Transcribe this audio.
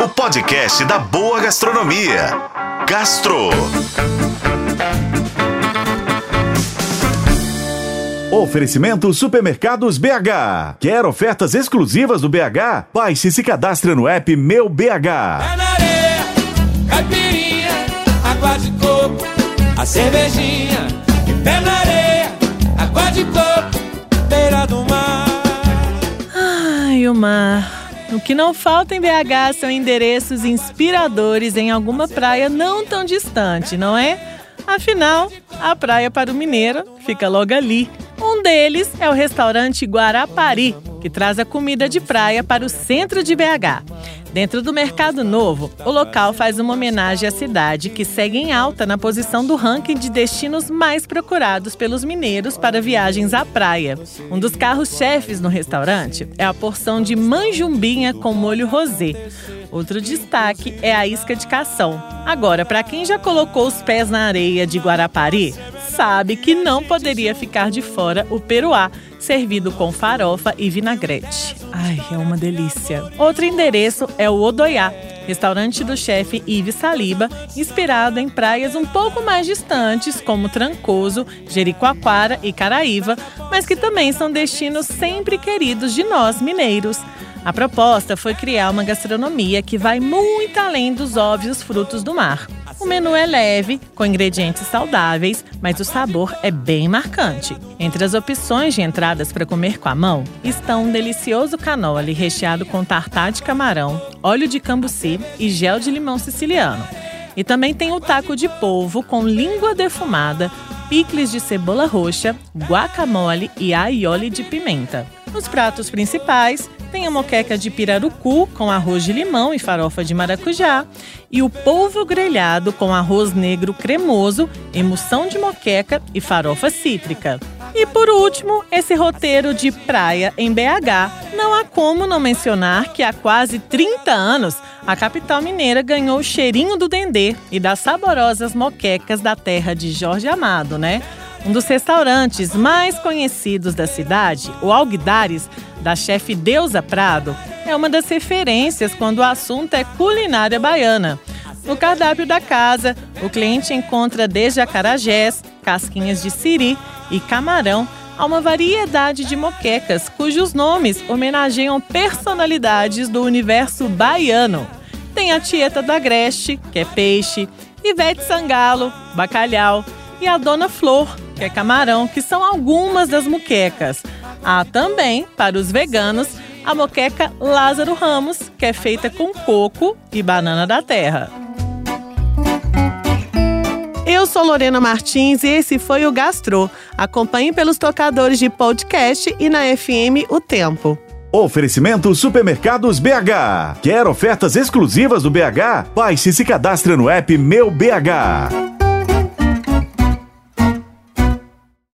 o podcast da boa gastronomia. Gastro. Oferecimento Supermercados BH. Quer ofertas exclusivas do BH? Baixe e se cadastre no app Meu BH. Pé na areia, caipirinha, água de coco, a cervejinha. E pé na areia, água de coco, beira do mar. Ai, o mar. O que não falta em BH são endereços inspiradores em alguma praia não tão distante, não é? Afinal, a praia para o mineiro fica logo ali. Um deles é o restaurante Guarapari, que traz a comida de praia para o centro de BH. Dentro do Mercado Novo, o local faz uma homenagem à cidade que segue em alta na posição do ranking de destinos mais procurados pelos mineiros para viagens à praia. Um dos carros-chefes no restaurante é a porção de manjumbinha com molho rosé. Outro destaque é a isca de cação. Agora, para quem já colocou os pés na areia de Guarapari, sabe que não poderia ficar de fora o peruá, servido com farofa e vinagrete. Ai, é uma delícia. Outro endereço é o Odoiá, restaurante do chefe Yves Saliba, inspirado em praias um pouco mais distantes, como Trancoso, Jericoacoara e Caraíva, mas que também são destinos sempre queridos de nós mineiros. A proposta foi criar uma gastronomia que vai muito além dos óbvios frutos do mar. O menu é leve, com ingredientes saudáveis, mas o sabor é bem marcante. Entre as opções de entradas para comer com a mão estão um delicioso canole recheado com tartar de camarão, óleo de cambuci e gel de limão siciliano. E também tem o taco de polvo com língua defumada, picles de cebola roxa, guacamole e aioli de pimenta. Nos pratos principais, tem a moqueca de pirarucu com arroz de limão e farofa de maracujá e o polvo grelhado com arroz negro cremoso, emulsão de moqueca e farofa cítrica. E por último, esse roteiro de praia em BH. Não há como não mencionar que há quase 30 anos a capital mineira ganhou o cheirinho do dendê e das saborosas moquecas da terra de Jorge Amado, né? Um dos restaurantes mais conhecidos da cidade, o Alguidares, da chefe Deusa Prado, é uma das referências quando o assunto é culinária baiana. No cardápio da casa, o cliente encontra desde acarajés, casquinhas de siri e camarão a uma variedade de moquecas cujos nomes homenageiam personalidades do universo baiano. Tem a Tieta da Agreste, que é peixe, Ivete Sangalo, bacalhau, e a Dona Flor, que é camarão, que são algumas das muquecas. Há também, para os veganos, a moqueca Lázaro Ramos, que é feita com coco e banana da terra. Eu sou Lorena Martins e esse foi o Gastro. Acompanhe pelos tocadores de podcast e na FM O Tempo. Oferecimento Supermercados BH. Quer ofertas exclusivas do BH? Baixe e se cadastre no app Meu BH.